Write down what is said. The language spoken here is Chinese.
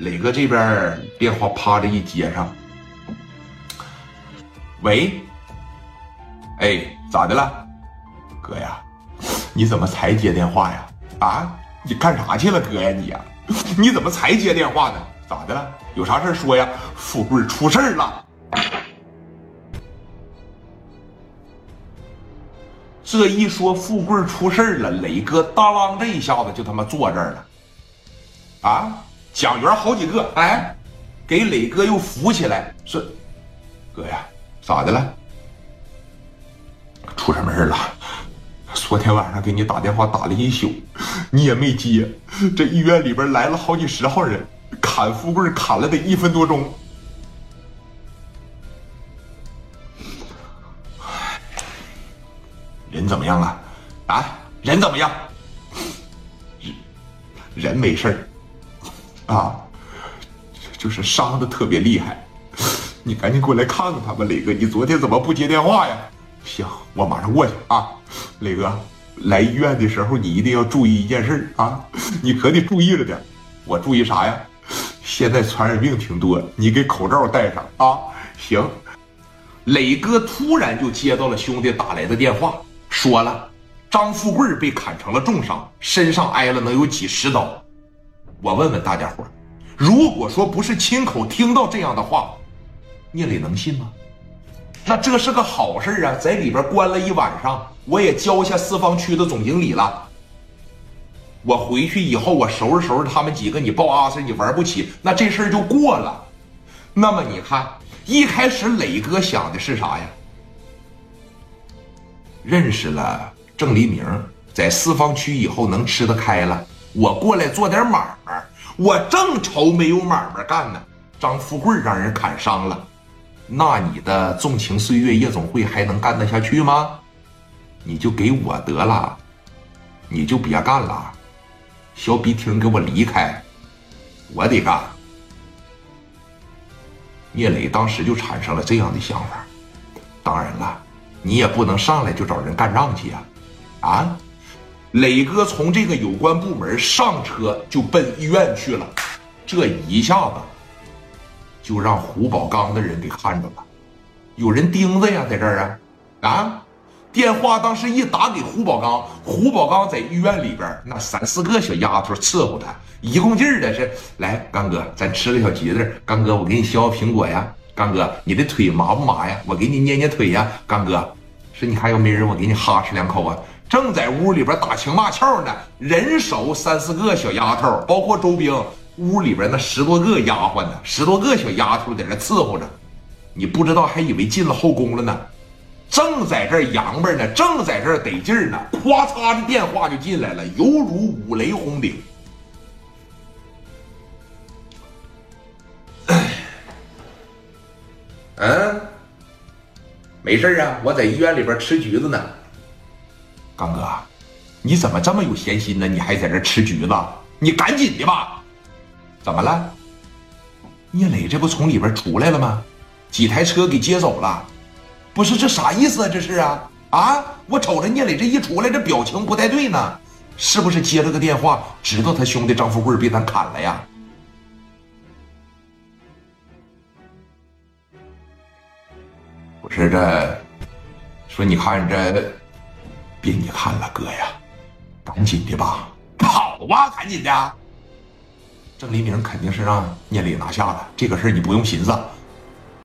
磊哥这边电话啪着一接上，喂，哎，咋的了，哥呀？你怎么才接电话呀？啊，你干啥去了，哥呀你呀？你怎么才接电话呢？咋的了？有啥事说呀？富贵出事了。这一说富贵出事了，磊哥当啷这一下子就他妈坐这儿了。啊，蒋元好几个，哎，给磊哥又扶起来，说：“哥呀，咋的了？出什么事了？昨天晚上给你打电话打了一宿，你也没接。这医院里边来了好几十号人，砍富贵砍了得一分多钟。人怎么样啊？啊，人怎么样？人人没事儿。”啊，就是伤的特别厉害，你赶紧过来看看他吧，磊哥。你昨天怎么不接电话呀？行，我马上过去啊。磊哥，来医院的时候你一定要注意一件事啊，你可得注意着点。我注意啥呀？现在传染病挺多，你给口罩戴上啊。行。磊哥突然就接到了兄弟打来的电话，说了，张富贵被砍成了重伤，身上挨了能有几十刀。我问问大家伙如果说不是亲口听到这样的话，聂磊能信吗？那这是个好事啊，在里边关了一晚上，我也交下四方区的总经理了。我回去以后，我收拾收拾他们几个，你抱阿 Sir，你玩不起，那这事儿就过了。那么你看，一开始磊哥想的是啥呀？认识了郑黎明，在四方区以后能吃得开了。我过来做点买卖，我正愁没有买卖干呢。张富贵让人砍伤了，那你的纵情岁月夜总会还能干得下去吗？你就给我得了，你就别干了，小笔挺给我离开，我得干。聂磊当时就产生了这样的想法，当然了，你也不能上来就找人干仗去呀，啊？磊哥从这个有关部门上车就奔医院去了，这一下子就让胡宝刚的人给看着了，有人盯着呀，在这儿啊啊！电话当时一打给胡宝刚，胡宝刚在医院里边，那三四个小丫头伺候他，一共劲儿的是来，刚哥，咱吃个小橘子，刚哥，我给你削个苹果呀，刚哥，你的腿麻不麻呀？我给你捏捏腿呀，刚哥，说你还有没人？我给你哈哧两口啊。正在屋里边打情骂俏呢，人手三四个小丫头，包括周兵，屋里边那十多个丫鬟呢，十多个小丫头在那伺候着，你不知道还以为进了后宫了呢。正在这洋巴呢，正在这得劲儿呢，咵嚓的电话就进来了，犹如五雷轰顶。嗯，没事啊，我在医院里边吃橘子呢。刚哥，你怎么这么有闲心呢？你还在这吃橘子？你赶紧的吧！怎么了？聂磊这不从里边出来了吗？几台车给接走了？不是这啥意思啊？这是啊啊！我瞅着聂磊这一出来，这表情不太对呢，是不是接了个电话，知道他兄弟张富贵被咱砍了呀？不是这，说你看这。别你看了，哥呀，赶紧的吧，跑啊，赶紧的！郑黎明肯定是让聂磊拿下了，这个事儿你不用寻思。